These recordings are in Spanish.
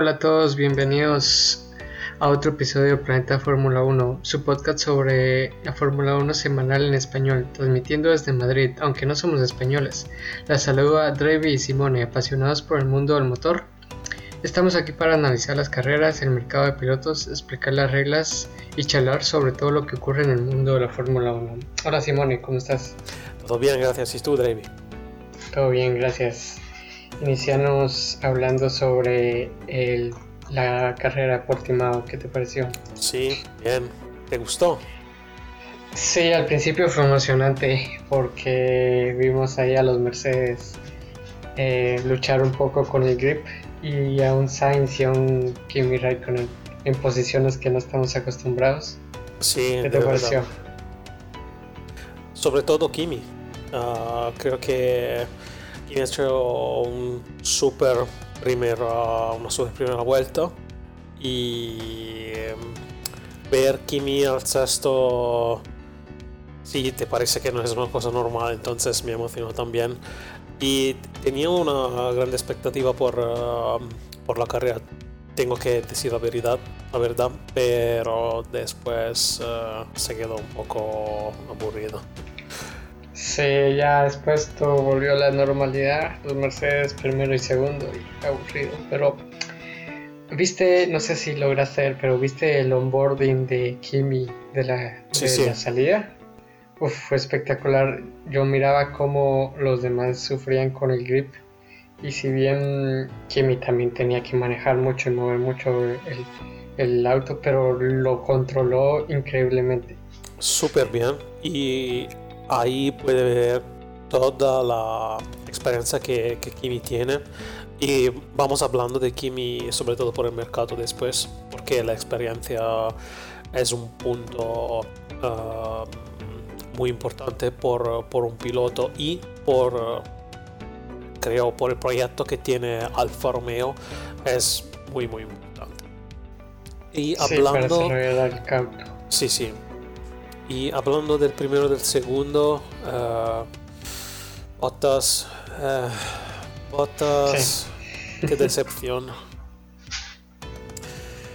Hola a todos, bienvenidos a otro episodio de Planeta Fórmula 1, su podcast sobre la Fórmula 1 semanal en español, transmitiendo desde Madrid, aunque no somos españoles. La saludo a Drevi y Simone, apasionados por el mundo del motor. Estamos aquí para analizar las carreras, el mercado de pilotos, explicar las reglas y charlar sobre todo lo que ocurre en el mundo de la Fórmula 1. Hola Simone, ¿cómo estás? Todo bien, gracias. ¿Y tú, Drevi? Todo bien, gracias. Iniciamos hablando sobre el, la carrera de Portimao. ¿Qué te pareció? Sí, bien. ¿Te gustó? Sí, al principio fue emocionante porque vimos ahí a los Mercedes eh, luchar un poco con el grip y a un Sainz y a un Kimi Raikkonen en posiciones que no estamos acostumbrados. Sí, ¿Qué te pareció? Sobre todo Kimi. Uh, creo que Kimi hecho un super primera, una super primera vuelta y um, ver Kimi al sexto sí te parece que no es una cosa normal entonces me emocionó también. Y tenía una gran expectativa por, uh, por la carrera tengo que decir la verdad, la verdad pero después uh, se quedó un poco aburrido Sí, ya después todo volvió a la normalidad. Los Mercedes primero y segundo y aburrido. Pero, viste, no sé si lograste ver, pero viste el onboarding de Kimi de la, de la salida. Uf, fue espectacular. Yo miraba cómo los demás sufrían con el grip. Y si bien Kimi también tenía que manejar mucho y mover mucho el, el auto, pero lo controló increíblemente. Súper bien. Y ahí puede ver toda la experiencia que, Kimi tiene. Y vamos hablando de Kimi sobre todo por el mercado después porque la experiencia es un punto uh, muy importante por, un piloto y por creo por el proyecto que tiene Alfa Romeo es muy muy importante. Y hablando sí sí y hablando del primero del segundo, uh, Bottas, uh, Bottas, qué decepción.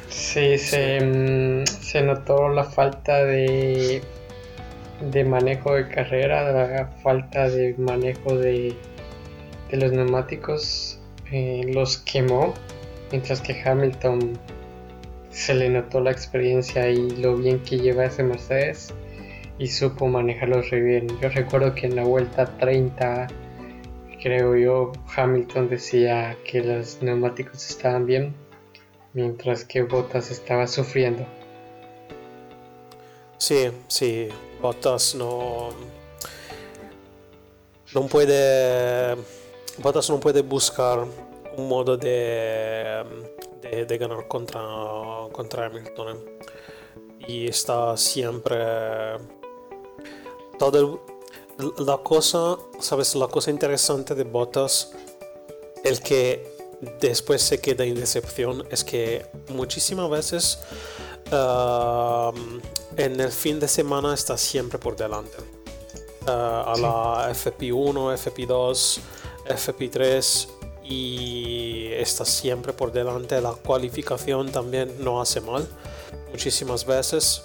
Sí, se, mm, se, notó la falta de, de manejo de carrera, la falta de manejo de, de los neumáticos, eh, los quemó, mientras que Hamilton se le notó la experiencia y lo bien que lleva ese Mercedes y supo manejarlos re bien. Yo recuerdo que en la vuelta 30, creo yo, Hamilton decía que los neumáticos estaban bien, mientras que Bottas estaba sufriendo. Sí, sí, Bottas no. No puede. Bottas no puede buscar un modo de, de, de ganar contra, contra Hamilton. Y está siempre la cosa, sabes, la cosa interesante de Bottas, el que después se queda en decepción, es que muchísimas veces en el fin de semana está siempre por delante. Uh, a la FP1, FP2, FP3 y está siempre por delante. La cualificación también no hace mal muchísimas veces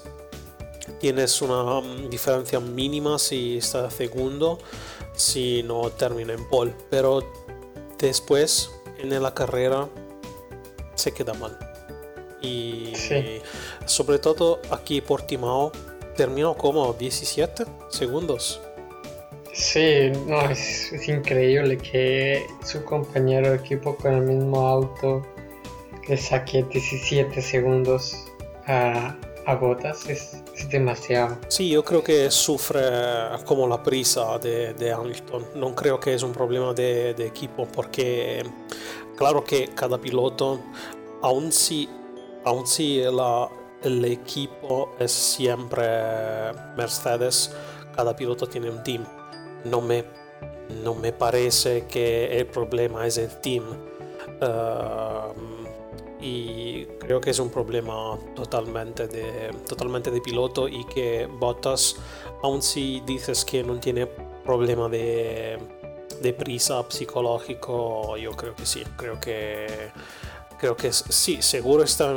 tienes una um, diferencia mínima si está segundo, si no termina en pole, pero después en la carrera se queda mal. Y sobre todo aquí Portimao terminó como 17 segundos. Sí, no, es, increíble que su compañero de equipo con el mismo auto le saque 17 segundos a, a botas. Es, es demasiado. Sí, yo creo que sufre como la prisa de, de Hamilton. No creo que es un problema de, de, equipo porque claro que cada piloto, aun si, aun si la, el equipo es siempre Mercedes, cada piloto tiene un team. No me, no me parece que el problema es el team. Uh, y creo que es un problema totalmente de, totalmente de piloto y que Bottas, aun si dices que no tiene problema de, de prisa psicológico, yo creo que sí, creo que creo que sí, seguro está.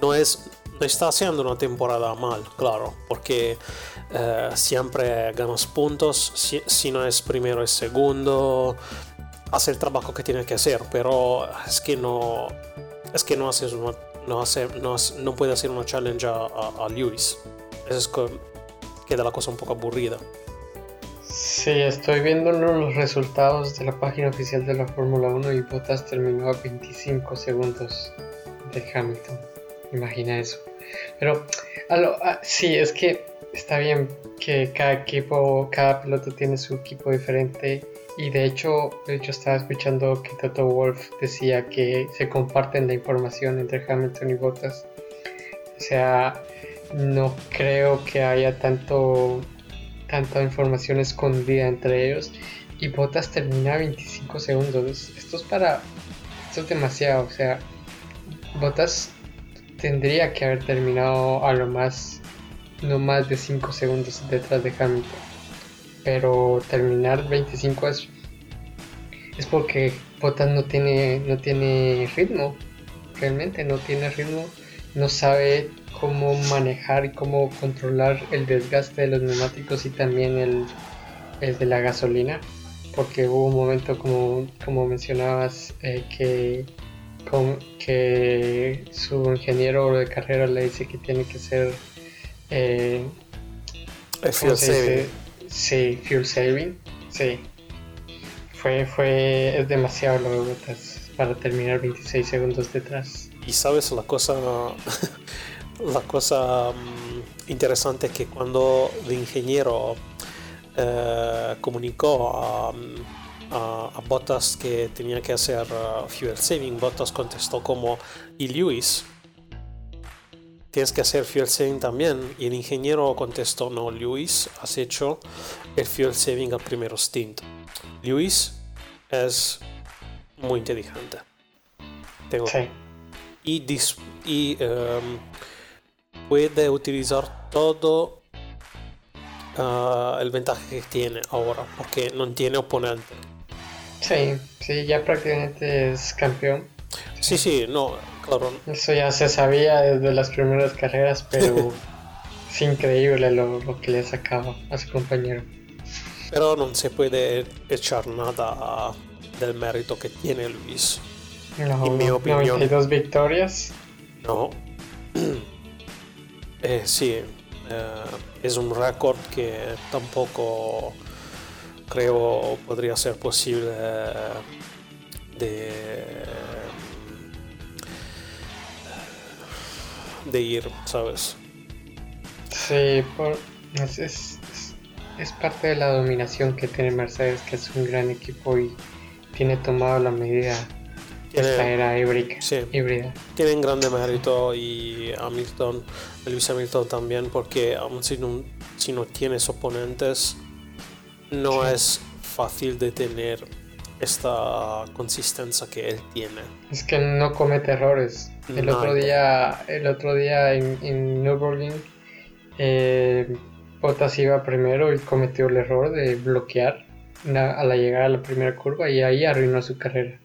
No es. Está haciendo una temporada mal, claro, porque eh, siempre ganas puntos, si, no es primero es segundo, hace el trabajo que tiene que hacer, pero es que no, es que no haces no, hace, no, no puede hacer una challenge a, a, Lewis. Eso es que queda la cosa un poco aburrida. Sí, estoy viendo los resultados de la página oficial de la Fórmula 1 y Bottas terminó a 25 segundos de Hamilton. Imagina eso. Pero, ah, sí, es que está bien que cada equipo, cada piloto tiene su equipo diferente. Y de hecho, yo estaba escuchando que Toto Wolf decía que se comparten la información entre Hamilton y Bottas. O sea, no creo que haya tanto tanta información escondida entre ellos y Botas termina 25 segundos. Esto es para. Esto es demasiado. O sea, Botas tendría que haber terminado a lo más. No más de 5 segundos detrás de Hamilton. Pero terminar 25 es. Es porque Botas no tiene, no tiene ritmo. Realmente no tiene ritmo. No sabe cómo manejar y cómo controlar el desgaste de los neumáticos y también el, de la gasolina porque hubo un momento como, como mencionabas eh, que, que su ingeniero de carrera le dice que tiene que ser eh. Sí, fuel saving. Sí. Fue, fue, es demasiado lo para terminar 26 segundos detrás. Y sabes la cosa la cosa mm, interesante es que cuando el ingeniero eh, comunicó a, a, Bottas que tenía que hacer uh, fuel saving, Bottas contestó como, y Lewis, tienes que hacer fuel saving también. Y el ingeniero contestó, no, Lewis, has hecho el fuel saving al primer stint. Lewis es muy inteligente. Tengo. Y, y um, puede utilizar todo uh, el ventaja que tiene ahora, porque no tiene oponente. Sí, sí, ya prácticamente es campeón. Sí, sí, no, Eso ya se sabía desde las primeras carreras, pero es increíble lo, que le sacaba a su compañero. Pero no se puede echar nada del mérito que tiene Luis. No, en mi opinión. 92 victorias. No. Eh, sí, eh, es un récord que tampoco creo podría ser posible de, de ir, ¿sabes? Sí, es, es, parte de la dominación que tiene Mercedes, que es un gran equipo y tiene tomado la medida esta era híbrida. Tienen grande mérito y Hamilton, Lewis Hamilton también, porque aún si no, si no tienes oponentes, no es fácil de tener esta consistencia que él tiene. Es que no comete errores. El otro día, el otro día en, en Nürburgring, eh, Bottas iba primero y cometió el error de bloquear a la llegada a la primera curva y ahí arruinó su carrera.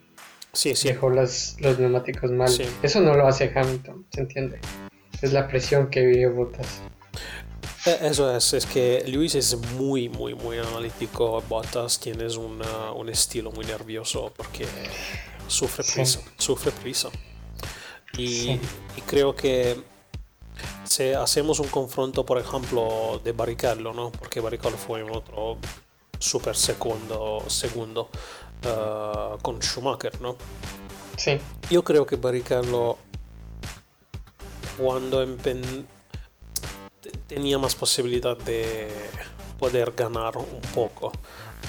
Sí, sí. Dejó los, neumáticos mal. Eso no lo hace Hamilton, ¿se entiende? Es la presión que vive Bottas. Eh, eso es, es que Luis es muy, muy, muy analítico. Bottas tiene un estilo muy nervioso porque sufre prisa. Sufre prisa. Y, y, creo que si hacemos un confronto, por ejemplo, de Barrichello, ¿no? Porque Barrichello fue un otro super segundo, segundo uh, con Schumacher, ¿no? Sí. Io credo che Barrichello cuando tenía más posibilidad de poder ganar un poco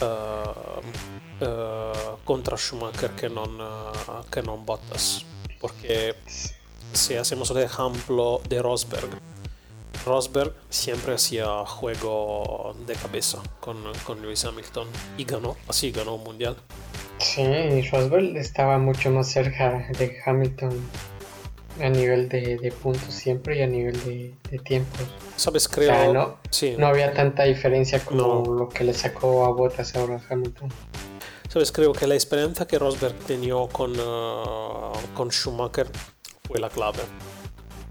uh, uh, contra Schumacher que uh, que non Bottas. Porque si hacemos el ejemplo de Rosberg, Rosberg siempre hacía juego de cabeza con, con Lewis Hamilton y ganó, así ganó un mundial. Sí, Rosberg estaba mucho más cerca de Hamilton a nivel de, puntos siempre y a nivel de, tiempo. Sabes, creo. no, no había tanta diferencia como lo que le sacó a Bottas ahora a Hamilton. Que la experiencia que Rosberg tenía con, uh, con Schumacher fue la clave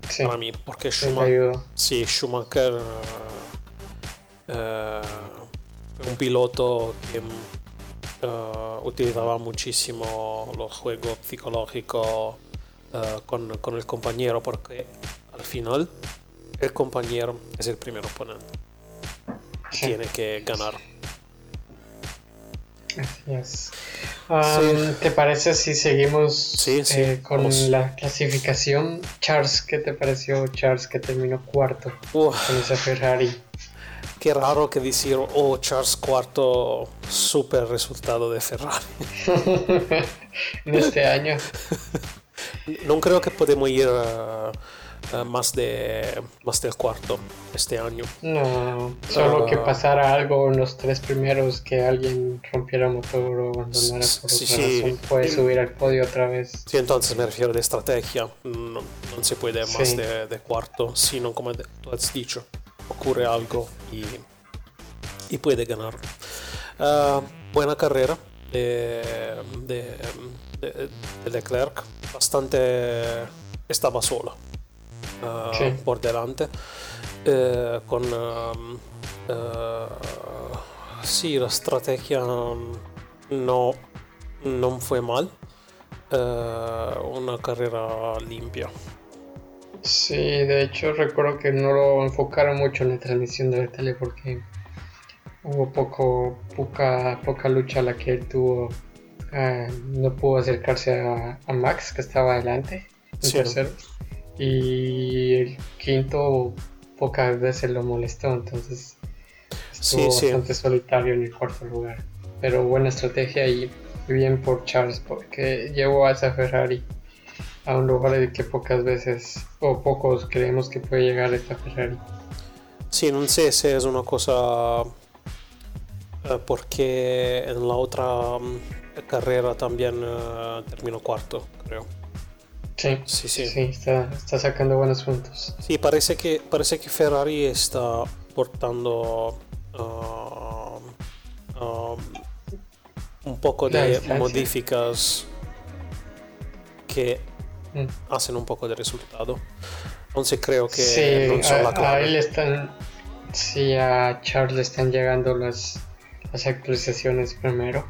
Sí, para mí, porque Schumacher, sí, Schumacher uh, uh, fue un piloto que uh, utilizaba muchísimo los juegos psicológicos con, con el compañero, porque al final el compañero es el primer oponente, Sí, tiene que ganar. Así es. Um, ¿Te parece si seguimos Sí, sí, eh, con vamos. la clasificación? Charles, ¿qué te pareció Charles que terminó cuarto Uf. con esa Ferrari? Qué raro que decir, oh, Charles IV, super resultado de Ferrari. en este año. No creo que podemos ir uh, uh, más, de, más del cuarto este año. No, solo que Ah. pasara algo en los tres primeros, que alguien rompiera motor o abandonara por Sí, otra sí. razón, puede subir al podio otra vez. Sí, entonces me refiero de estrategia. No, no se puede más Sí. de, de cuarto, sino como tú has dicho, ocurre algo y, y puede ganar. Ah, buena carrera de, de, de- de Leclerc, bastante estaba sola Sí. por delante. eh, con um, eh, sì, la estrategia no, non fue mal. Eh, una carrera limpia. Sí, de hecho recuerdo que no lo enfocaron mucho en la transmisión de la tele porque hubo poco, poca, poca lucha la que él tuvo. No pudo acercarse a, a Max, que estaba adelante, Sí. tercero. Y el quinto pocas veces lo molestó, entonces estuvo Sí, sí. bastante solitario en el cuarto lugar. Pero buena estrategia y bien por Charles porque llevó a esa Ferrari a un lugar en que pocas veces o pocos creemos que puede llegar esta Ferrari. Sì, non so se è una cosa eh, porque en la otra mm, carrera también eh, terminó cuarto, creo. Sí, Sí, sí. sí, está, está sacando buenos puntos. Sì, parece che, parece che Ferrari sta portando uh, um, un poco La de modificas que Mm. hacen un poco de resultado. Entonces creo que sí, non sono la a, a clave. él están, sí, a Charles le están llegando las, las actualizaciones primero.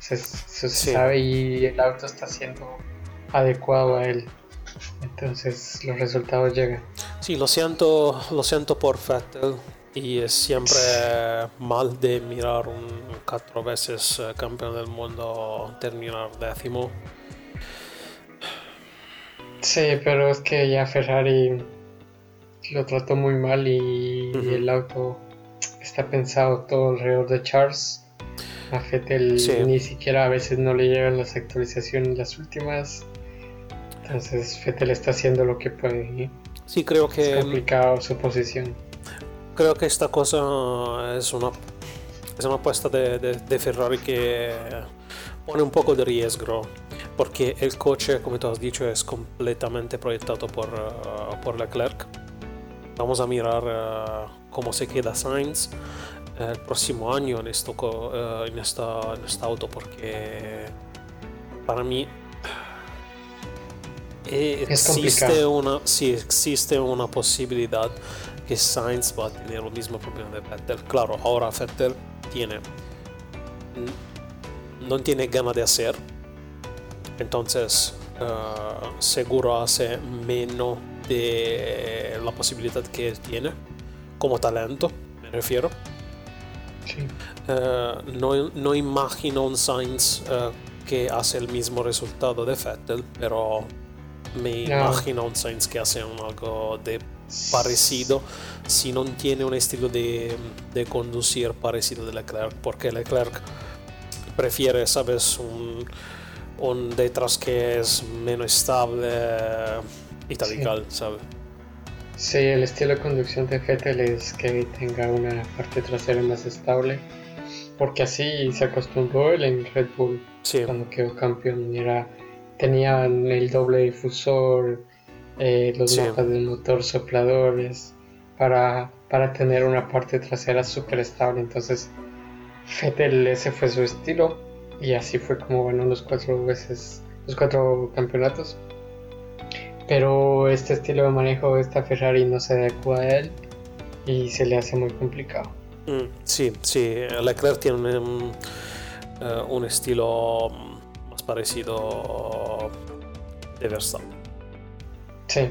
Se, se Sí. sabe y el auto está siendo adecuado a él. Entonces los resultados llegan. Sì, lo siento, lo siento por Vettel y es siempre mal de mirar un cuatro veces eh, campeón del mundo terminar décimo. Sí, pero es que ya Ferrari lo trató muy mal y el auto está pensado todo alrededor de Charles. A Fettel Sí. ni siquiera a veces no le llegan las actualizaciones las últimas. Entonces Fettel está haciendo lo que puede. y Sí, creo Es que complicado su posición. creo que esta cosa es una es una apuesta de, de- de Ferrari que pone un poco de riesgo porque el coche, como tú has dicho, es completamente proyectado por, eh, por Leclerc. Vamos a mirar eh, cómo se queda Sainz eh, el próximo año en, esto, eh, en, esta, en esta auto porque para mí eh, Es existe complicado. una, sí, existe una posibilidad que Sainz va a tener el mismo problema de Vettel. Claro, ahora Vettel tiene no tiene ganas de hacer, entonces eh, seguro hace menos de la posibilidad que él tiene como talento, me refiero. Sí. Eh, no, no imagino un Sainz eh, que hace el mismo resultado de Vettel, pero me No. imagino un Sainz que hace un algo de parecido si no tiene un estilo de, de conducir parecido de Leclerc, porque Leclerc prefiere, sabes, un, un detrás que es menos estable y tal y Sí. tal, ¿sabes? Sí, el estilo de conducción de Fettel es que tenga una parte trasera más estable. Porque así se acostumbró él en Red Bull. Sí, cuando quedó campeón era tenían el doble difusor eh, los Sí. mapas del motor sopladores para, para tener una parte trasera súper estable entonces Fettel ese fue su estilo y así fue como ganó los cuatro veces, los cuatro campeonatos. Pero este estilo de manejo de esta Ferrari no se adecua a él y se le hace muy complicado. Mm, sí, sí, Leclerc tiene un, eh, un estilo parecido de Verstappen. Sí.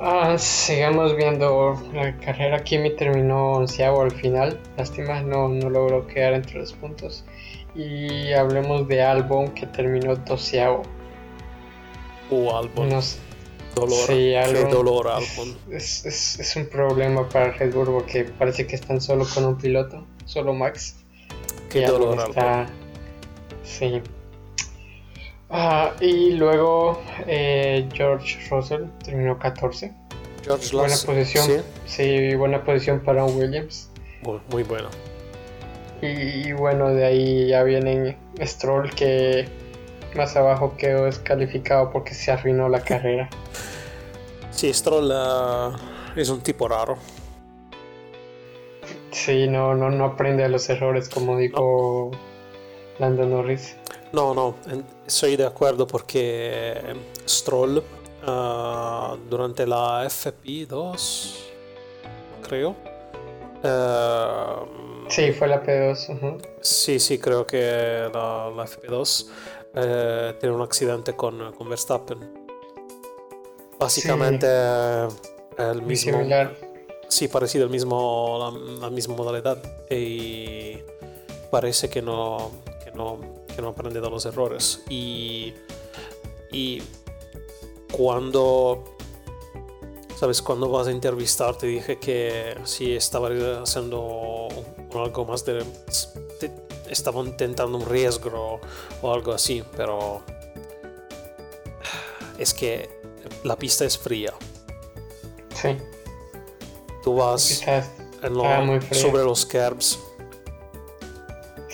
Ah, sigamos viendo la carrera. Kimi terminó onceavo al final. Lástima, no, no logró quedar entre los puntos. Y hablemos de Albon que terminó doceavo. Uh, Albon. dolor. Sí, Albon. Qué dolor, Albon. Es, es, es, un problema para Red Bull porque parece que están solo con un piloto, solo Max. Qué dolor, está... Sí. Ah, y luego eh, George Russell terminó 14. George buena posición. ¿sí? buena posición para un Williams. Muy, bueno. Y, bueno, de ahí ya viene Stroll que más abajo quedó descalificado porque se arruinó la carrera. Sí, Stroll uh, es un tipo raro. Sí, no, no, no aprende a los errores como dijo Lando Norris. No, no, estoy de acuerdo porque Stroll uh, durante la FP2, creo. Uh, sí, fue la P2. Sí, sí, creo que la, la FP2 uh, tiene un accidente con, con Verstappen. Básicamente el mismo. Similar. Sí, parecido el mismo, la, la misma modalidad. Y parece que no, no que no aprende de los errores. Y, y cuando, ¿sabes? Cuando vas a entrevistar te dije que si estaba haciendo algo más de... estaba intentando un riesgo o algo así, pero es que la pista es fría. Sí. Tú vas sobre los curbs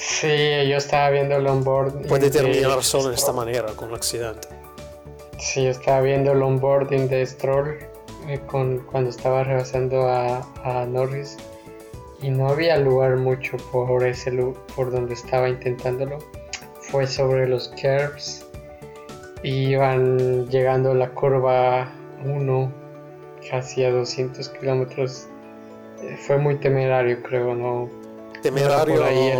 Sí, yo estaba viendo el onboarding. Puede terminar solo de esta manera, con un accidente. Sí, yo estaba viendo el onboarding de Stroll eh, con, cuando estaba rebasando a, Norris y no había lugar mucho por ese por donde estaba intentándolo. Fue sobre los curves y iban llegando a la curva 1 casi a 200 kilómetros. Eh, fue muy temerario, creo, no temerario ahí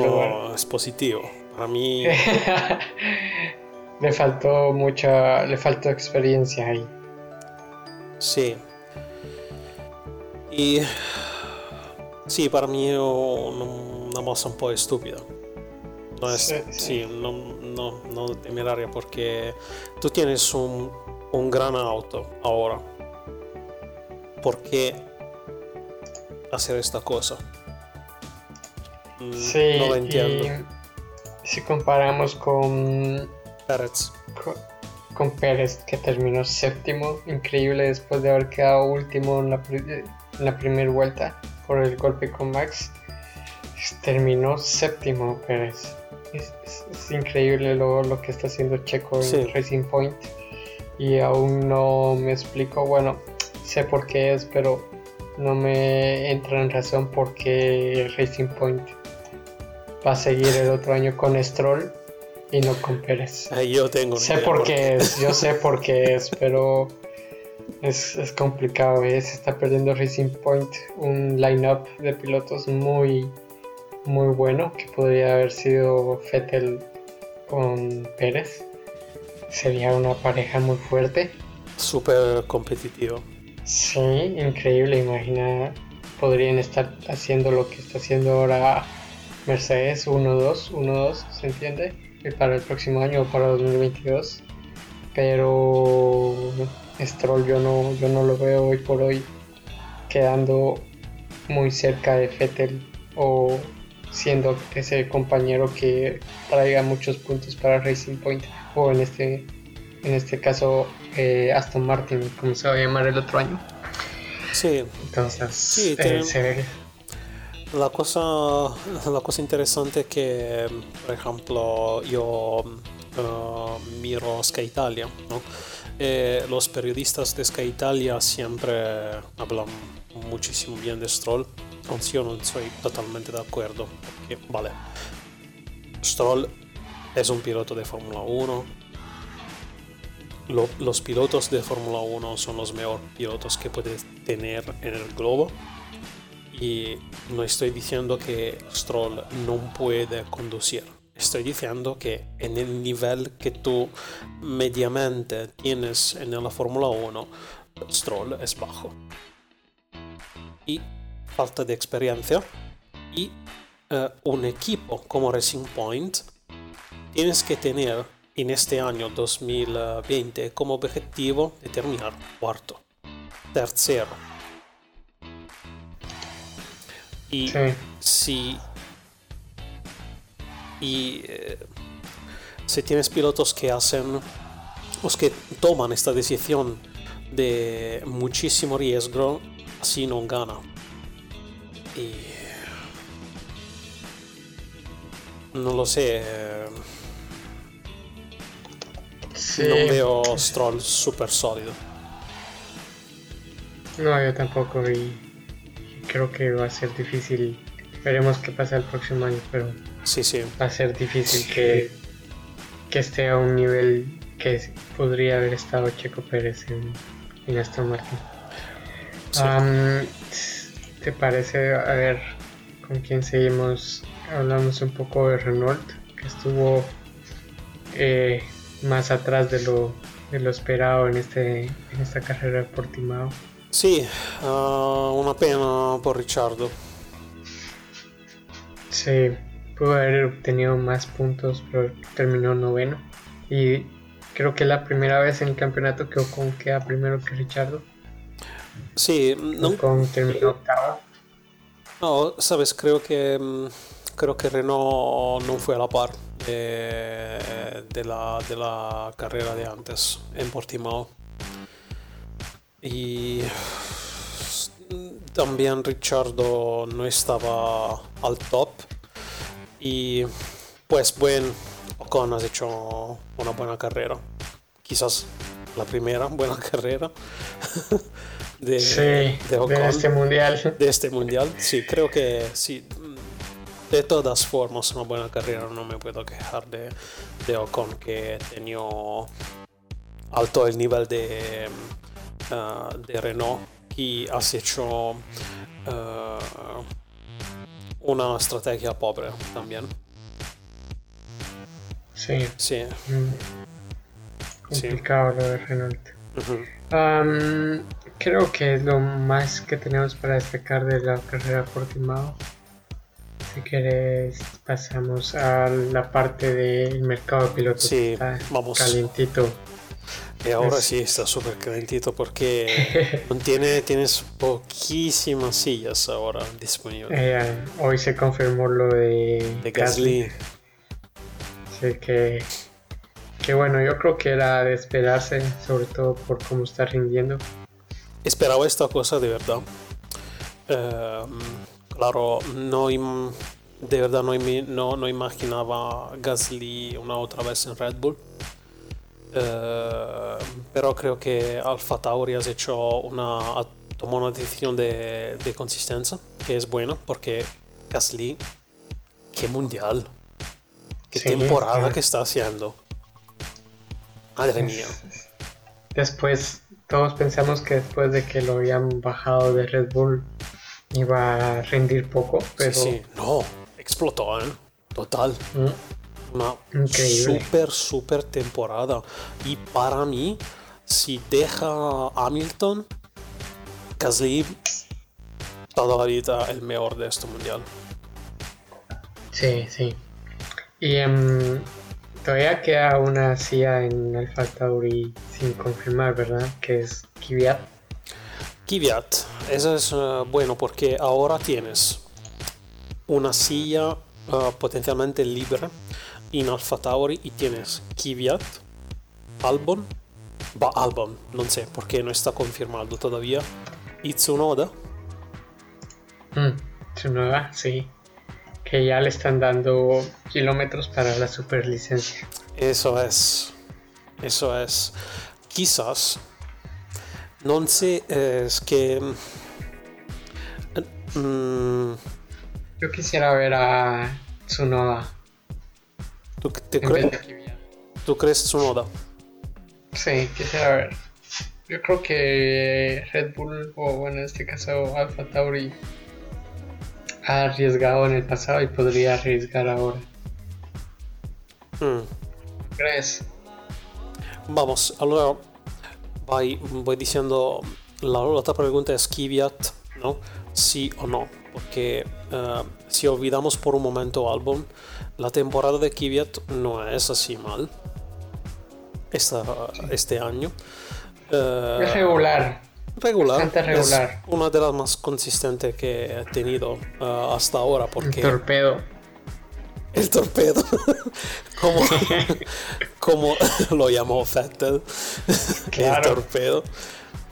es positivo. A mí le faltó mucha, le faltó experiencia ahí. Sí. Y sí, para mí es una cosa un poco estúpida. No es, sí, no, no, no temeraria porque tú tienes un, un gran auto ahora. ¿Por qué hacer esta cosa? Sí, entiendo. si comparamos con Pérez. Con, Pérez, que terminó séptimo, increíble después de haber quedado último en la, primera vuelta por el golpe con Max. Terminó séptimo Pérez. Es, increíble lo, lo, que está haciendo Checo en Racing Point. Y aún no me explico, bueno, sé por qué es, pero no me entra en razón por qué Racing Point va a seguir el otro año con Stroll y no con Pérez. yo tengo. Sé por qué es, yo sé por qué es, pero es, es complicado. ¿eh? Se está perdiendo Racing Point, un line-up de pilotos muy, muy bueno que podría haber sido Fettel con Pérez. Sería una pareja muy fuerte. Súper competitivo. Sí, increíble. Imagina, podrían estar haciendo lo que está haciendo ahora Mercedes 1-2, 1-2, ¿se entiende? Para el próximo año o para 2022. Pero Stroll yo no, yo no lo veo hoy por hoy quedando muy cerca de Fettel o siendo ese compañero que traiga muchos puntos para Racing Point o en este en este caso eh, Aston Martin como se va a llamar el otro año sí entonces sí, eh, se ve la cosa, la cosa interesante es que, por ejemplo, yo uh, miro Sky Italia, ¿no? Eh, los periodistas de Sky Italia siempre hablan muchísimo bien de Stroll, aunque yo no estoy totalmente de acuerdo, porque, vale, Stroll es un piloto de Fórmula 1. Lo- los pilotos de Fórmula 1 son los mejores pilotos que puedes tener en el globo. Y no estoy diciendo que Stroll no puede conducir. Estoy diciendo que en el nivel que tú mediamente tienes en la Fórmula 1, Stroll es bajo. Y falta de experiencia. Y eh, un equipo como Racing Point tienes que tener en este año 2020 como objetivo de terminar cuarto, tercero. Y Sí. si y eh, si tienes pilotos que hacen los que toman esta decisión de muchísimo riesgo así no gana y no lo sé eh, Sí. no veo Stroll super sólido No, yo tampoco y creo que va a ser difícil. Veremos qué pasa el próximo año, pero sí sí va a ser difícil que, que esté a un nivel que podría haber estado Checo Pérez en, en Aston Martin. Sí. Am, ¿Te parece? A ver, ¿con quién seguimos? Hablamos un poco de Renault, que estuvo eh, más atrás de lo, de lo esperado en, este, en esta carrera de Portimao. Sí, ah, una pena por Ricciardo Sí, pudo haber obtenido más puntos, pero terminó noveno. Y creo que es la primera vez en el campeonato que Ocon queda primero que Richardo. sí no, Ocon terminó octavo. No, sabes, creo que mm, creo que Renault no fue a la par de, de la, de la carrera de antes en Portimao. Y también Ricciardo no estaba al top. Y pues bueno, Ocon has hecho una buena carrera. Quizás la primera buena carrera de, Sí, de Ocon de este mundial. de este mundial. Sí, creo que sí. De todas formas, una buena carrera. No me puedo quejar de, de Ocon que tenía alto el nivel de, de Renault hecho ah, una estrategia pobre también. Sí, Sí. mm, Sí. complicado lo de Renault. Ujú. Am, creo que es lo más que tenemos para destacar de la carrera Portimao. Si quieres, pasamos a la parte del mercado de pilotos. Sí, está vamos. Calientito. Y ahora sí está súper calentito porque no tiene, tienes poquísimas sillas ahora disponibles. Eh, hoy se confirmó lo de, de Gasly. Así que, que bueno, yo creo que era de esperarse, sobre todo por cómo está rindiendo. Esperaba esta cosa de verdad. Eh, claro, no de verdad no, imi- no, no imaginaba Gasly una otra vez en Red Bull. Eh, pero creo que Alfa Tauri has hecho una, tomado una decisión de, de consistencia que es buena porque Gasly, qué mundial, qué Sí, temporada que está haciendo. Madre mía. Después, todos pensamos que después de que lo habían bajado de Red Bull iba a rendir poco, pero Sí, sí, no, explotó, ¿eh? Total. mm, Una Increíble. super, super temporada. Y para mí, si deja Hamilton, Gasly todavía el mejor de este mundial. sí, sí. Y em, todavía queda una silla en Alfa Tauri sin confirmar, ¿verdad? Que es Kvyat. Kvyat, eso es eh, bueno porque ahora tienes una silla eh, potencialmente libre en Alfa Tauri y tienes Kvyat, Albon, va Albon, no sé porque no está confirmado todavía, y Tsunoda. Mm, Tsunoda, sí. Que ya le están dando kilómetros para la superlicencia. Eso es. Eso es. Quizás. No sé, es que. mm, Yo quisiera ver a Tsunoda ¿Tú, te en vez cre- de Kvyat. ¿Tú crees Tsunoda? Sí, quisiera ver. Yo creo que Red Bull, o bueno, en este caso Alpha Tauri, ha arriesgado en el pasado y podría arriesgar ahora. Mm. ¿Crees? Vamos, allora vai, voy diciendo la, la otra pregunta es Kvyat, ¿no? Sí o no, porque eh, si olvidamos por un momento Albon, la temporada de Kvyat no es así mal esta, este año. Eh, Es regular. regular, bastante regular. es una de las más consistentes que he tenido eh, hasta ahora, porque Torpedo. el torpedo, como, como lo llamó Vettel, Claro. el torpedo.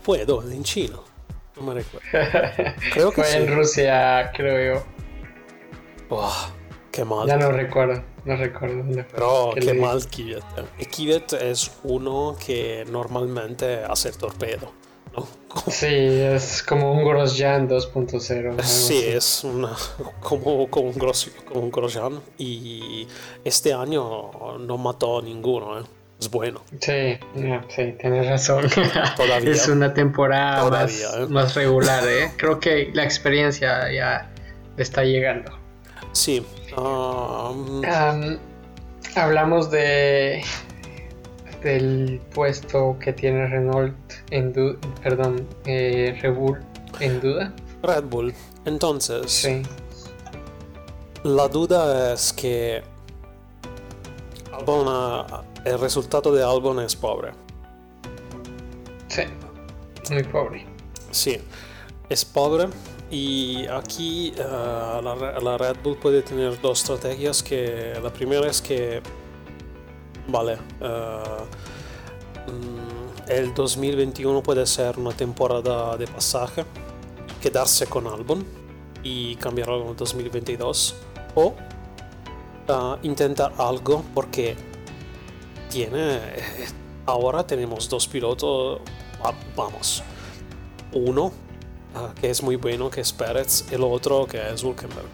Fue ¿dónde? En China, no me recuerdo. Creo que Fue sí. en Rusia, creo yo. Qué mal. Ya no recuerdo. No recuerdo. Pero qué mal. Y Kvyat es uno que normalmente hace torpedo, ¿no? Sí, es como un Grosjean 2.0. algo Sí, así. es una, como, como, un Gros, como un Grosjean y este año no mató a ninguno, ¿eh? es bueno. Sí, sí, tienes razón. Todavía. es una temporada Todavía, más, ¿eh? más regular, ¿eh? Creo que la experiencia ya está llegando. Sí, ah, Am, hablamos de del puesto que tiene Renault en duda, perdón, eh, Red Bull en duda. Red Bull. Entonces, Sí, la duda es que Albon ha- el resultado de Albon es pobre. sí, muy pobre. Sí, es pobre y aquí eh, la, Re- la Red Bull puede tener dos estrategias que la primera es que vale eh, mm, el 2021 puede ser una temporada de pasaje quedarse con Albon y cambiarlo en el 2022 o eh, intentar algo porque tiene ahora tenemos dos pilotos va- vamos uno ah, que es muy bueno, que es Pérez, el otro que es Hulkenberg.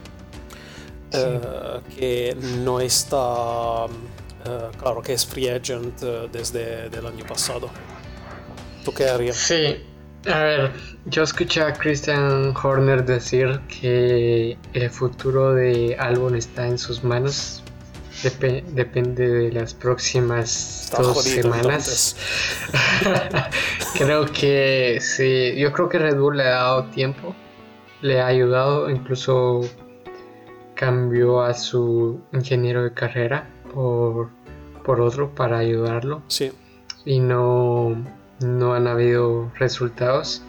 Eh, que no está, eh, claro, que es free agent eh, desde el año pasado. ¿Tú qué harías? Sí, a ver, yo escuché a Christian Horner decir que el futuro de Albon está en sus manos. Depe- depende de las próximas Está dos jodido, semanas. creo que sí, yo creo que Red Bull le ha dado tiempo, le ha ayudado, incluso cambió a su ingeniero de carrera por, por otro para ayudarlo Sí, y no, no han habido resultados.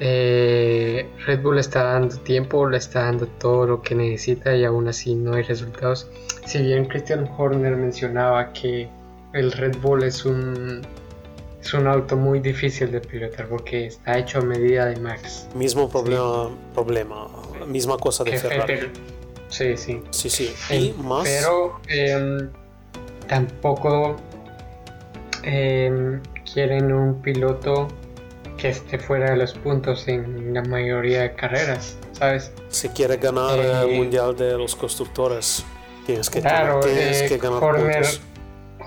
Eh, Red Bull está dando tiempo, le está dando todo lo que necesita y aún así no hay resultados. Si bien Christian Horner mencionaba que el Red Bull es un, es un auto muy difícil de pilotar porque está hecho a medida de Max. mismo problema, problema, misma cosa de Que Ferrari. Sí, sí. Sí, sí. Y más, Pero em, tampoco em, quieren un piloto que esté fuera de los puntos en la mayoría de carreras, ¿sabes? si quieres ganar el eh, mundial de los constructores, tienes que, Claro, tienes eh, que ganar Horner, puntos.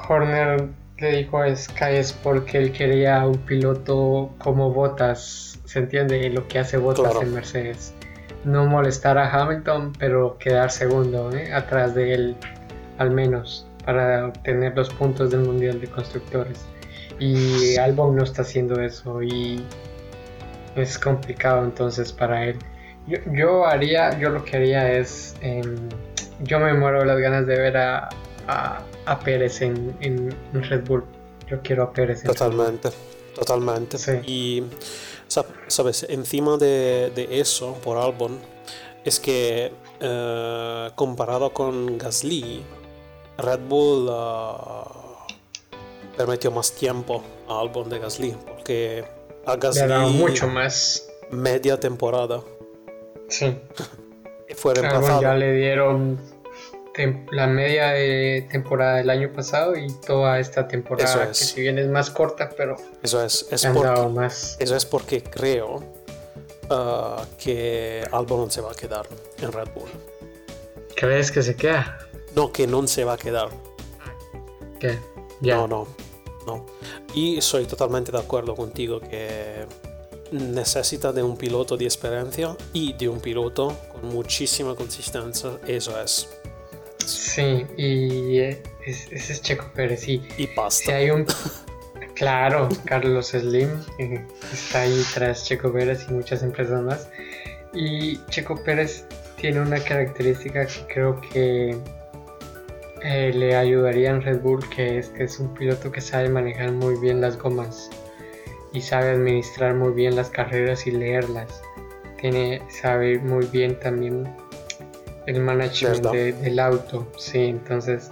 Horner le dijo a Sky Sport que él quería un piloto como Bottas, ¿se entiende? Lo que hace Bottas Claro. en Mercedes. No molestar a Hamilton, pero quedar segundo, ¿eh? atrás de él, al menos, para obtener los puntos del Mundial de Constructores. Y Albon no está haciendo eso y es complicado entonces para él. Yo, yo haría, yo lo que haría es, em, yo me muero las ganas de ver a, a, a Pérez en, en- en Red Bull. Yo quiero a Pérez en Totalmente, totalmente. Sí. Y, sa- sabes, encima de, de eso, por Albon, es que eh, comparado con Gasly, Red Bull ah, permitió más tiempo a Albon de Gasly, porque a Le ha dado Gasly mucho más. media temporada Sí, fue reemplazado. ya le dieron la media de temporada del año pasado y toda esta temporada, Eso que es. si bien es más corta, pero Eso es, es porque más. Eso es porque creo ah, que Albon se va a quedar en Red Bull. ¿Crees que se queda? No, que no se va a quedar. que ya. No, no, no. Y soy totalmente de acuerdo contigo que necesita de un piloto de experiencia y de un piloto muchísima consistencia, eso es. Sí, y ese es Checo Pérez, y, y pasta. Si hay un... Claro, Carlos Slim eh, está ahí tras Checo Pérez y muchas empresas más. Y Checo Pérez tiene una característica que creo que eh, le ayudaría en Red Bull, que es que es un piloto que sabe manejar muy bien las gomas y sabe administrar muy bien las carreras y leerlas. Tiene, sabe muy bien también el management del auto, sí, entonces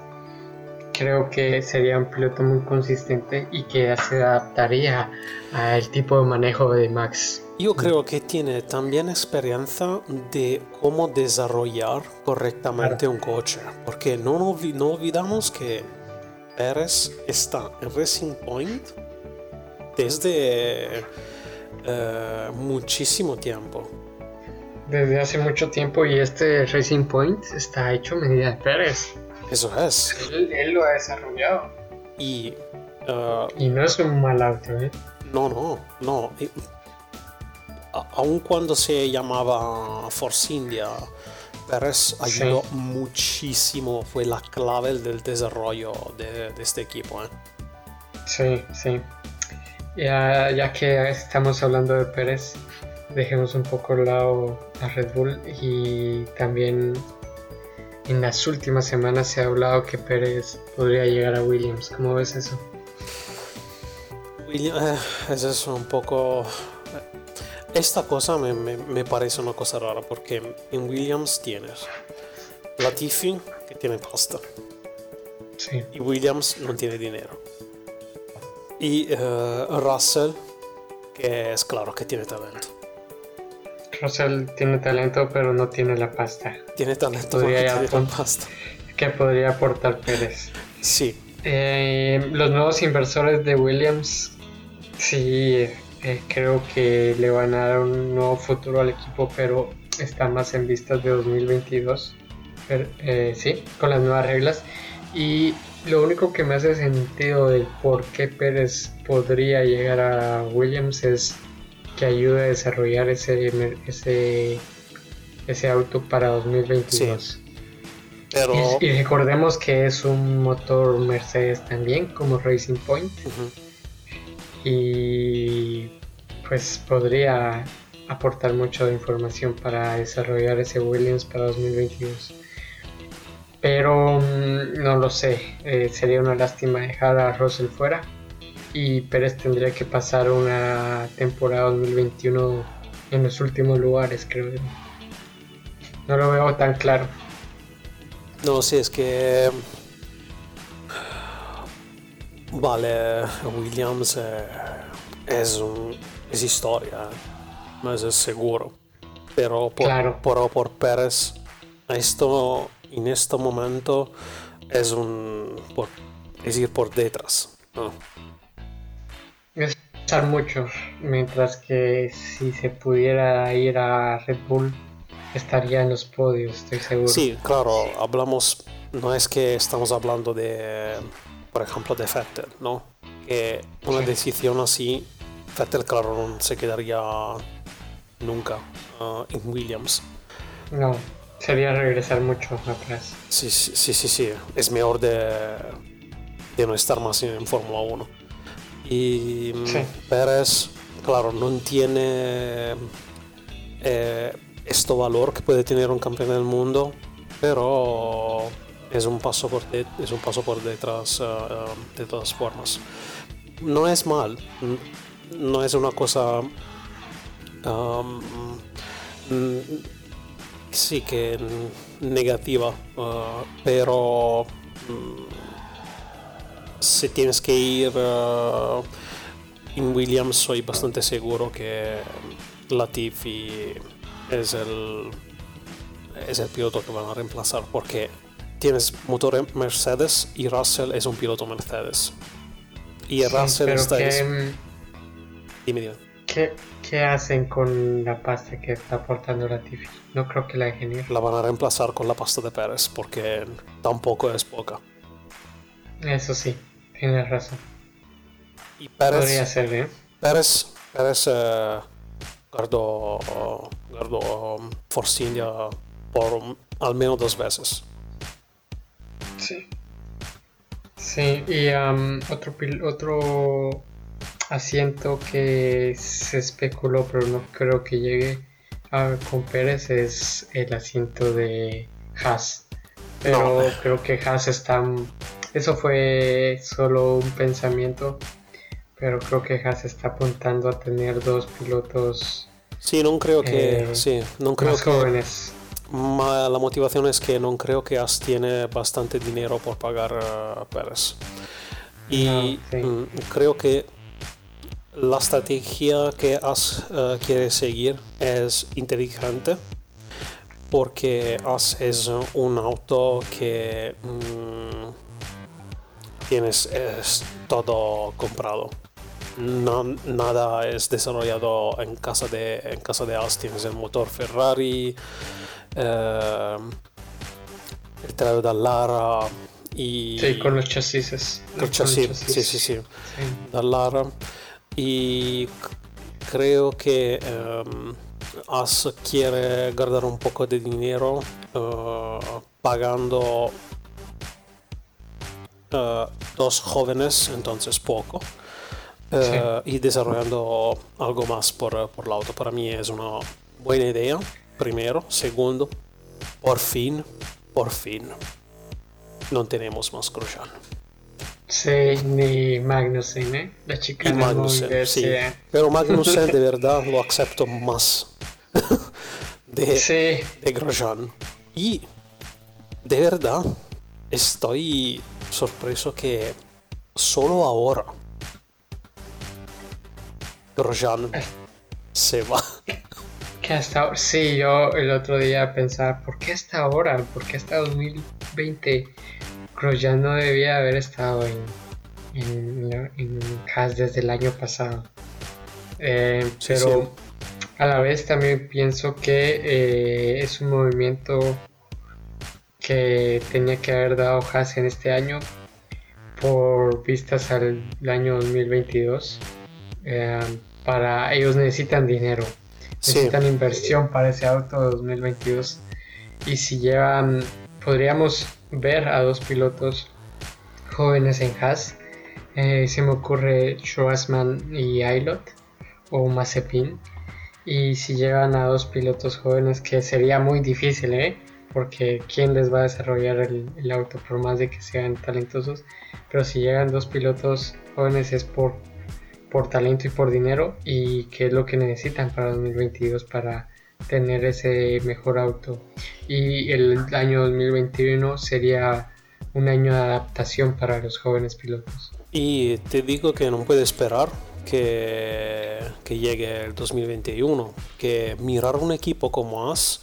creo que sería un piloto muy consistente y que se adaptaría al tipo de manejo de Max. Yo creo que tiene también experiencia de cómo desarrollar correctamente un coche, porque no, no olvidamos que Pérez está en Racing Point desde eh, muchísimo tiempo. Desde hace mucho tiempo y este Racing Point está hecho a medida de Pérez. Eso es. Él, lo ha desarrollado. Y, uh, y no es un mal auto, ¿eh? No, no, no. aun cuando se llamaba Force India, Pérez ayudó muchísimo, fue la clave del desarrollo de, este equipo. ¿eh? Sí, sí. Ya, ya que estamos hablando de Pérez, dejemos un poco al lado a Red Bull y también en las últimas semanas se ha hablado que Pérez podría llegar a Williams. ¿Cómo ves eso? Williams, eh, eso es un poco... Esta cosa me, me, parece una cosa rara porque en Williams tienes Latifi que tiene pasta sí. y Williams no tiene dinero. Y uh, Russell que es claro que tiene talento. Russell tiene talento, pero no tiene la pasta. Tiene talento, tiene la pasta. Que podría aportar Pérez. Sí. Eh, los nuevos inversores de Williams, sí, eh, creo que le van a dar un nuevo futuro al equipo, pero está más en vistas de 2022. Eh, sí, con las nuevas reglas. Y lo único que me hace sentido del por qué Pérez podría llegar a Williams es que ayude a desarrollar ese, ese, ese auto para 2022. Pero... Y, recordemos que es un motor Mercedes también, como Racing Point. Y pues podría aportar mucha información para desarrollar ese Williams para 2022. Pero mm, no lo sé, eh, sería una lástima dejar a Russell fuera y Pérez tendría que pasar una temporada 2021 en los últimos lugares, creo. No lo veo tan claro. No, sí, es que... Vale, Williams eh, es, un, es historia, no es seguro. Pero por, claro. por Pérez, esto en este momento es un... Por, es ir por detrás. ¿no? Mucho, mientras que si se pudiera ir a Red Bull estaría en los podios, estoy seguro. Sí, claro, hablamos, no es que estamos hablando de, por ejemplo, de Vettel, ¿no? Que una decisión así, Vettel, claro, no se quedaría nunca uh, en Williams. No, sería regresar mucho atrás. Sí, sí, sí, sí, es mejor de, de no estar más en Fórmula 1. Y mm, Pérez, claro, no tiene eh, este valor que puede tener un campeón del mundo, pero es un paso por, es un paso por detrás eh, de todas formas. No es mal, no es una cosa... Um, sí que negativa, uh, pero mm, si tienes que ir uh, en Williams, soy bastante seguro que Latifi es el, es el piloto que van a reemplazar porque tienes motor Mercedes y Russell es un piloto Mercedes. Y Russell está... Dime, ¿Qué, ¿Qué, hacen con la pasta que está aportando Latifi? No creo que la dejen La van a reemplazar con la pasta de Pérez porque tampoco es poca. Eso sí, tienes razón. Y Pérez, Podría ser, ¿eh? Pérez, Pérez eh, guardó, guardó um, por al menos dos veces. Sí. Sí, y um, otro, pil- otro asiento que se especuló, pero no creo que llegue a, con Pérez, es el asiento de Haas. Pero No. creo que Haas está... Eso fue solo un pensamiento, pero creo que Haas está apuntando a tener dos pilotos Sí, no creo que, Eh, sí, no creo más que jóvenes. ma- la motivación es que no creo que As tiene bastante dinero por pagar a Pérez. Y No, sí. mm, creo que la estrategia que As eh, quiere seguir es inteligente porque As es un auto que mm, tienes es todo comprado. No- nada es desarrollado en casa de en casa de As tienes el motor Ferrari eh, el traído da Lara y Sí, con los chasis. con chasis, sí, sí, sí, Sí. Lara y creo que ehm, As quiere guardar un poco de dinero eh, pagando eh, dos jóvenes, entonces poco, eh, y desarrollando algo más por, por el auto. Para mí es una buena idea, primero. Segundo, por fin, por fin, no tenemos más Grosjean. Sí, ni Magnussen, ¿eh? La Y chica de Magnussen, sí. sí. Pero Magnussen de verdad lo acepto más de, Sí, de Grosjean. Y de verdad estoy sorpreso que solo ahora Grosjean se va. que hasta ahora- sí, yo el otro día pensaba, ¿por qué hasta ahora? ¿Por qué hasta 2020? Grosjean no debía haber estado en, en, desde el año pasado. Eh, Sí, pero sí. a la vez también pienso que eh, es un movimiento que tenía que haber dado Haas en este año por vistas al año 2022. Eh, para ellos necesitan dinero, Sí. necesitan inversión para ese auto de 2022. Y si llevan, podríamos ver a dos pilotos jóvenes en Haas. Eh, se me ocurre Schwarzman y Aylot o Mazepin. Y si llevan a dos pilotos jóvenes, que sería muy difícil, ¿eh? Porque ¿quién les va a desarrollar el, el auto por más de que sean talentosos? Pero si llegan dos pilotos jóvenes es por, por talento y por dinero. ¿Y qué es lo que necesitan para 2022 para tener ese mejor auto? Y el año 2021 sería un año de adaptación para los jóvenes pilotos. Y te digo que no puedo esperar que, que llegue el 2021, que mirar un equipo como As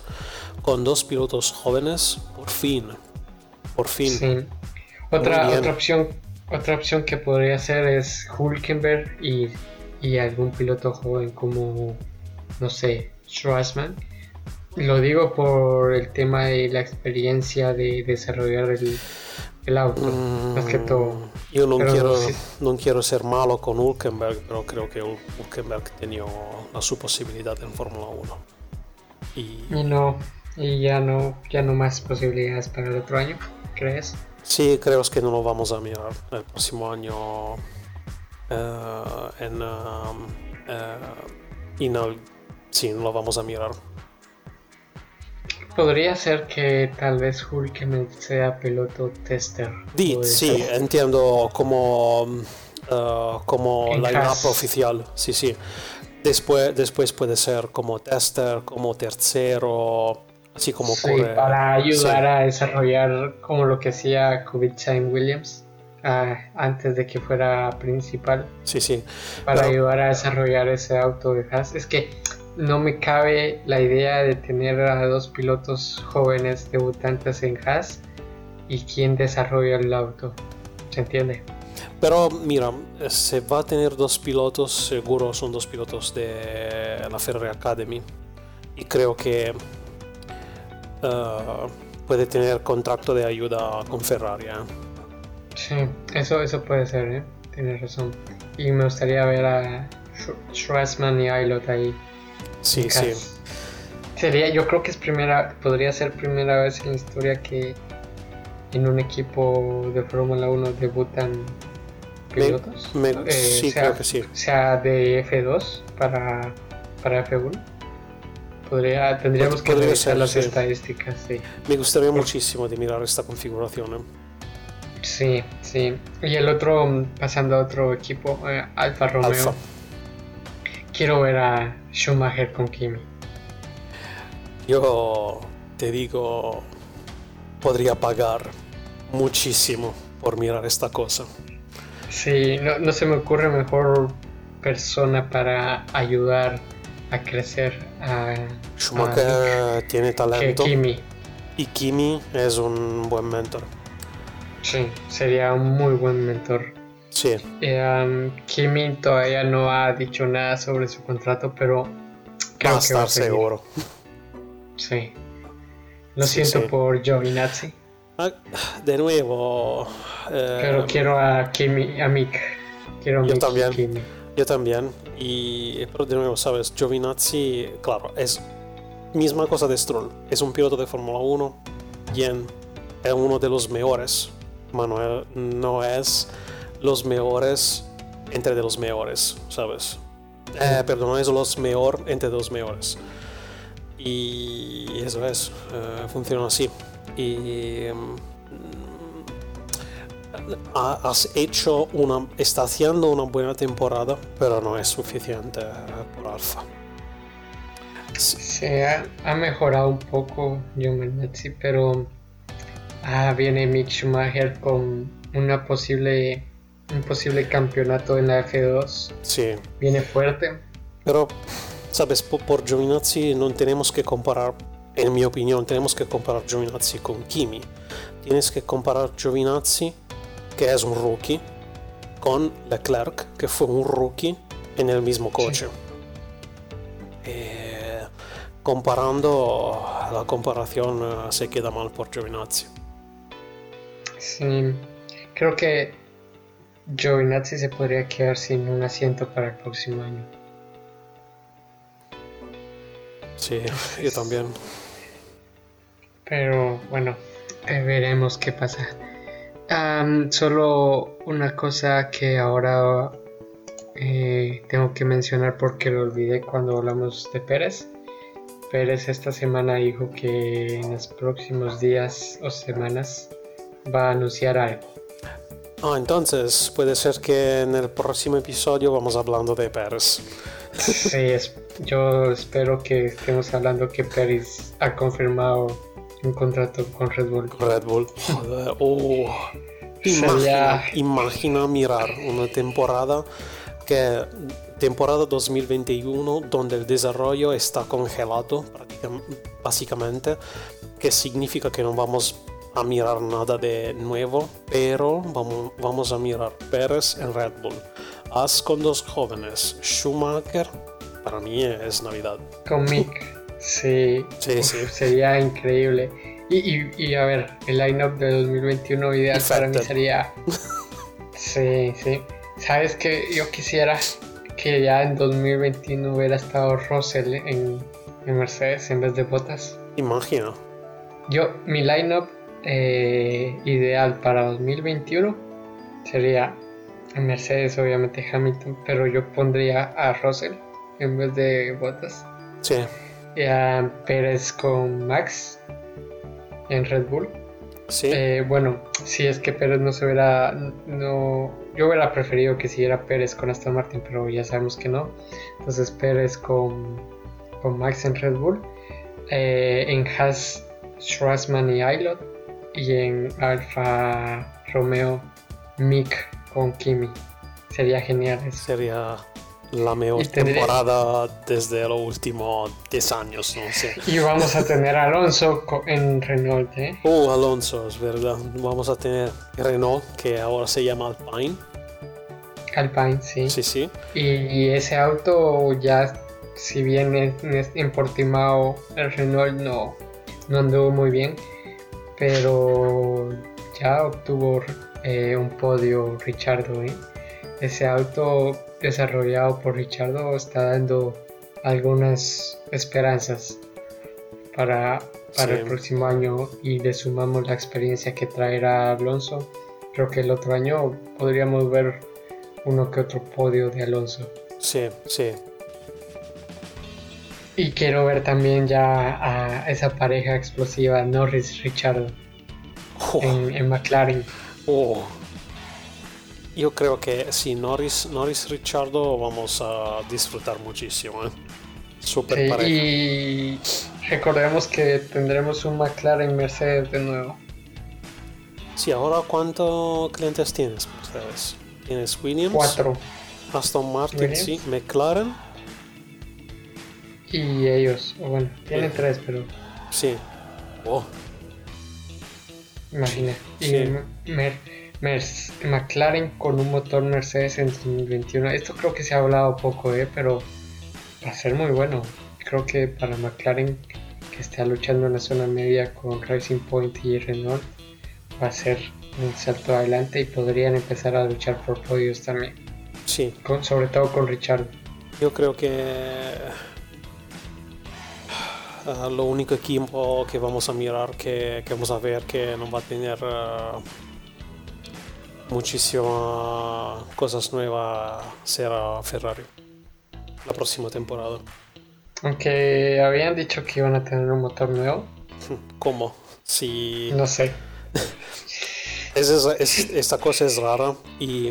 con dos pilotos jóvenes, por fin, por fin. Sí. Otra, otra opción otra opción que podría ser es Hulkenberg y, y algún piloto joven como no sé Schwarzman lo digo por el tema de la experiencia de desarrollar el, el auto más que todo Mm, Yo no Pero quiero, sí. no quiero ser malo con Hulkenberg, pero creo que Hul- Hulkenberg tenía su posibilidad en Fórmula 1. Y y no y ya no ya no más posibilidades para el otro año crees sí, creo que no lo vamos a mirar el próximo año eh, en... um, y no, sí, no lo vamos a mirar. podría ser que tal vez Hulkenberg sea piloto tester sí, entiendo como, eh, como En lineup oficial, sí, sí. Después, después puede ser como tester, como tercero, así como Sí, ocurre. para ayudar sí. a desarrollar como lo que hacía Kubica en Williams ah, antes de que fuera principal Sí, sí. para Pero- ayudar a desarrollar ese auto de Haas es que no me cabe la idea de tener a dos pilotos jóvenes debutantes en Haas y quién desarrolla el auto ¿se entiende? Pero mira, se va a tener dos pilotos, seguro son dos pilotos de la Ferrari Academy. Y creo que eh, puede tener contrato de ayuda con Ferrari. ¿eh? Sí, eso, eso puede ser, ¿eh? Tienes razón. Y me gustaría ver a Schwarzman y Aylot ahí. Sí, sí. Sería, yo creo que es primera, podría ser primera vez en la historia que en un equipo de Fórmula 1 debutan pilotos. Eh, sí, sea, creo que sí. Sea de F2 para, para F1. Podría, tendríamos que revisar las estadísticas. Sí. Me gustaría muchísimo de mirar esta configuración. ¿eh? Sí, sí. Y el otro, pasando a otro equipo, eh, Alfa Romeo. Quiero ver a Schumacher con Kimi. Yo te digo, podría pagar muchísimo por mirar esta cosa. Sí, no, no se me ocurre mejor persona para ayudar a crecer a Schumacher tiene talento Kimi. y Kimi es un buen mentor. Sí, sería un muy buen mentor. Sí. Um, Kimi todavía no ha dicho nada sobre su contrato, pero creo va a estar seguro. Sí. Lo siento por Giovinazzi. Ah, de nuevo. Eh, pero quiero a Kimi, a Mick. Quiero a yo Mick también. Kimi. También. Y pero de nuevo, sabes, Giovinazzi, claro, es misma cosa de Stroll. Es un piloto de Fórmula 1. Bien, es uno de los mejores. Manuel no es los mejores entre los mejores, ¿sabes? Eh, perdón, es los mejor entre los mejores. Y eso es, eh, funciona así. Y mm, has hecho una, está haciendo una buena temporada, pero no es suficiente por Alfa. Se ha, mejorado un poco Giovinazzi, pero ah, viene Mick Schumacher con una posible un posible campeonato en la F2. Sí. Viene fuerte. Pero, sabes, por, por Giovinazzi no tenemos que comparar, en mi opinión, tenemos que comparar Giovinazzi con Kimi. Tienes que comparar Giovinazzi, que es un rookie, con Leclerc, que fue un rookie en el mismo coche. Eh, comparando, la comparación eh, se queda mal por Giovinazzi. Sí, creo que Giovinazzi se podría quedar sin un asiento para el próximo año. Sí, yo también. Pero bueno, veremos qué pasa. Solo una cosa que ahora eh, tengo que mencionar porque lo olvidé cuando hablamos de Pérez. Pérez esta semana dijo que en los próximos días o semanas va a anunciar algo. Ah, entonces puede ser que en el próximo episodio vamos hablando de Pérez. Sí, yo espero que estemos hablando que Pérez ha confirmado un contrato con Red Bull. Red Bull. Oh. Imagina, imagina mirar una temporada que temporada 2021 donde el desarrollo está congelado básicamente, que significa que no vamos a mirar nada de nuevo, pero vamos, vamos a mirar Pérez en Red Bull. As con dos jóvenes, Schumacher, para mí es Navidad. Con Mick, sí, sí, sí. sería increíble. Y, y, a ver, el lineup de 2021 ideal para mí sería. Sí, sí. ¿Sabes que Yo quisiera que ya en 2021 hubiera estado Russell en, en Mercedes en vez de Bottas. Imagino. Yo, mi lineup eh, ideal para 2021 sería Mercedes, obviamente Hamilton, pero yo pondría a Russell en vez de Bottas. Sí. A Pérez con Max en Red Bull. Sí. Eh, bueno, si es que Pérez no se hubiera. No, yo hubiera preferido que siguiera Pérez con Aston Martin, pero ya sabemos que no. Entonces Pérez con, con Max en Red Bull. Eh, en Haas, Schwarzman y Aylot y en Alfa Romeo Mick con Kimi. Sería genial eso. Sería la mejor temporada desde los últimos 10 años, no sé. Y vamos a tener a Alonso en Renault, ¿eh? Oh, Alonso, es verdad. Vamos a tener Renault, que ahora se llama Alpine. Alpine, sí. Sí, sí. Y, ese auto ya, si bien en, en Portimao el Renault no, no anduvo muy bien, pero ya obtuvo eh, un podio Richardo. ¿eh? Ese auto desarrollado por Richardo está dando algunas esperanzas para, para el próximo año y le sumamos la experiencia que traerá Alonso. Creo que el otro año podríamos ver uno que otro podio de Alonso. Sí, sí. Y quiero ver también ya a esa pareja explosiva Norris-Richardo Oh, en, en McLaren. oh. Yo creo que si Norris, Norris Richardo vamos a disfrutar muchísimo. ¿eh? Super Sí, pareja. y recordemos que tendremos un McLaren Mercedes de nuevo. Sí, ahora ¿cuántos clientes tienes? Mercedes? Tienes Williams, Cuatro. Aston Martin, Williams. sí, McLaren, Y ellos, bueno, tienen Sí. tres, pero sí. Oh, imagina. Y Sí. Mer- Mers- McLaren con un motor Mercedes en 2021. Esto creo que se ha hablado poco, ¿eh? pero va a ser muy bueno. Creo que para McLaren, que está luchando en la zona media con Racing Point y Renault, va a ser un salto adelante y podrían empezar a luchar por podios también. sí, Con- sobre todo con Richard. yo creo que ah, lo único equipo que vamos a mirar, que, que vamos a ver que no va a tener ah, muchísimas cosas nuevas será Ferrari la próxima temporada. Aunque habían dicho que iban a tener un motor nuevo, ¿Cómo? Si no sé. es, es- es- esta cosa es rara y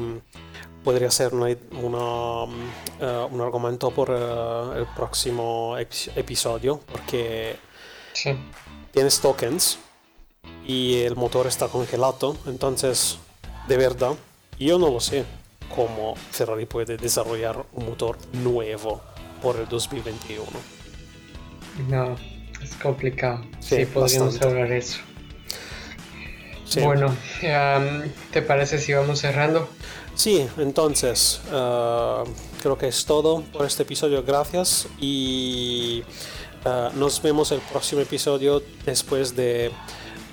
podría ser una- una, eh, un argumento por eh, el próximo epi- episodio porque Sí. tienes tokens y el motor está congelado, entonces de verdad yo no lo sé cómo Ferrari puede desarrollar un motor nuevo por el 2021. No, es complicado. Sí, Sí, podríamos bastante. hablar eso. Sí. Bueno, ¿te parece si vamos cerrando? Sí, entonces eh, creo que es todo por este episodio. Gracias y eh, nos vemos el próximo episodio después de,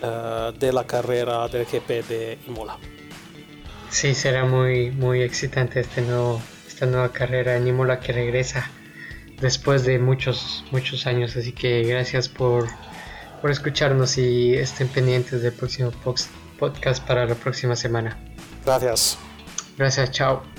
eh, de la carrera del GP de Imola. Sí, será muy, muy excitante este nuevo, esta nueva carrera en Imola que regresa después de muchos, muchos años. Así que gracias por, por escucharnos y estén pendientes del próximo podcast para la próxima semana. Gracias. Gracias, chao.